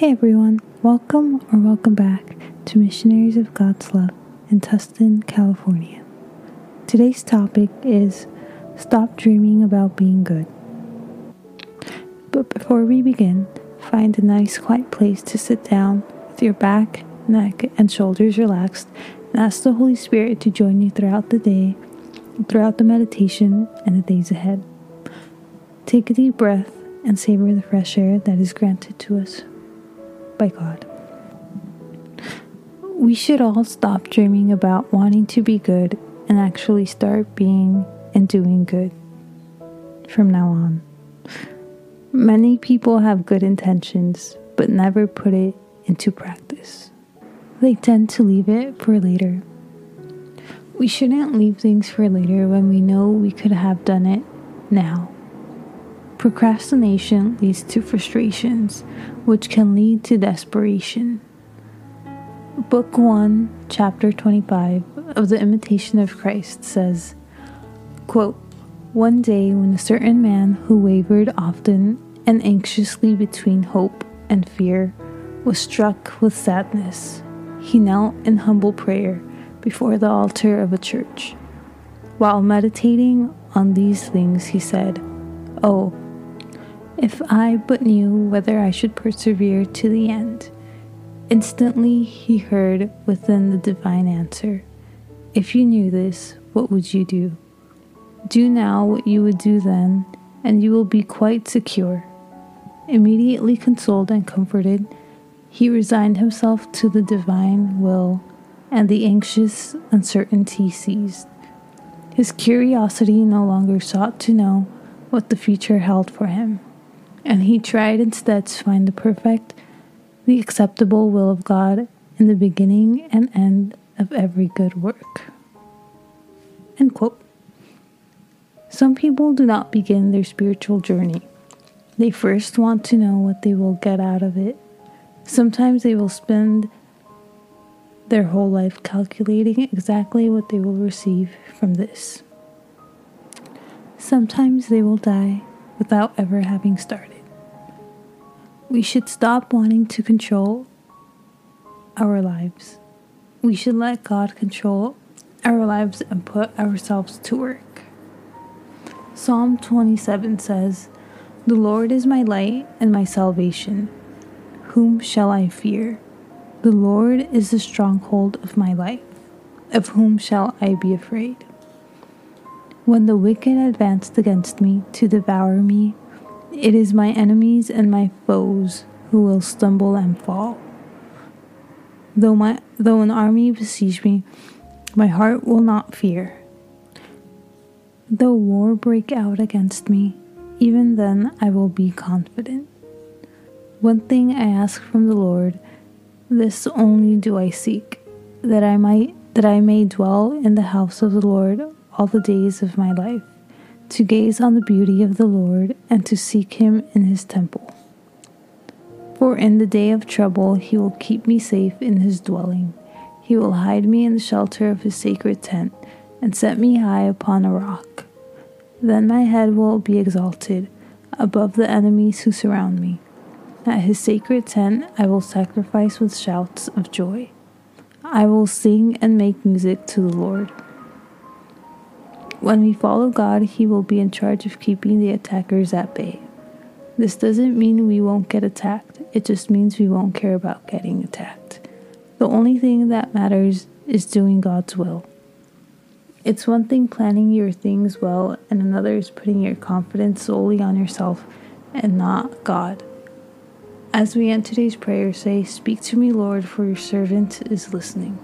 Hey everyone, welcome or welcome back to Missionaries of God's Love in Tustin, California. Today's topic is Stop Dreaming About Being Good. But before we begin, find a nice quiet place to sit down with your back, neck, and shoulders relaxed and ask the Holy Spirit to join you throughout the day, throughout the meditation, and the days ahead. Take a deep breath and savor the fresh air that is granted to us by God. We should all stop dreaming about wanting to be good and actually start being and doing good from now on. Many people have good intentions but never put it into practice. They tend to leave it for later. We shouldn't leave things for later when we know we could have done it now. Procrastination leads to frustrations, which can lead to desperation. Book 1, Chapter 25 of The Imitation of Christ says, quote, One day, when a certain man who wavered often and anxiously between hope and fear was struck with sadness, he knelt in humble prayer before the altar of a church. While meditating on these things, he said, Oh, if I but knew whether I should persevere to the end. Instantly he heard within the divine answer If you knew this, what would you do? Do now what you would do then, and you will be quite secure. Immediately consoled and comforted, he resigned himself to the divine will, and the anxious uncertainty ceased. His curiosity no longer sought to know what the future held for him and he tried instead to find the perfect, the acceptable will of God in the beginning and end of every good work. End quote. Some people do not begin their spiritual journey. They first want to know what they will get out of it. Sometimes they will spend their whole life calculating exactly what they will receive from this. Sometimes they will die without ever having started. We should stop wanting to control our lives. We should let God control our lives and put ourselves to work. Psalm 27 says, The Lord is my light and my salvation. Whom shall I fear? The Lord is the stronghold of my life. Of whom shall I be afraid? When the wicked advanced against me to devour me, it is my enemies and my foes who will stumble and fall. Though, my, though an army besiege me, my heart will not fear. Though war break out against me, even then I will be confident. One thing I ask from the Lord, this only do I seek, that I might that I may dwell in the house of the Lord all the days of my life to gaze on the beauty of the Lord and to seek him in his temple. For in the day of trouble he will keep me safe in his dwelling. He will hide me in the shelter of his sacred tent and set me high upon a rock. Then my head will be exalted above the enemies who surround me. At his sacred tent I will sacrifice with shouts of joy. I will sing and make music to the Lord. When we follow God, He will be in charge of keeping the attackers at bay. This doesn't mean we won't get attacked, it just means we won't care about getting attacked. The only thing that matters is doing God's will. It's one thing planning your things well, and another is putting your confidence solely on yourself and not God. As we end today's prayer, say, Speak to me, Lord, for your servant is listening.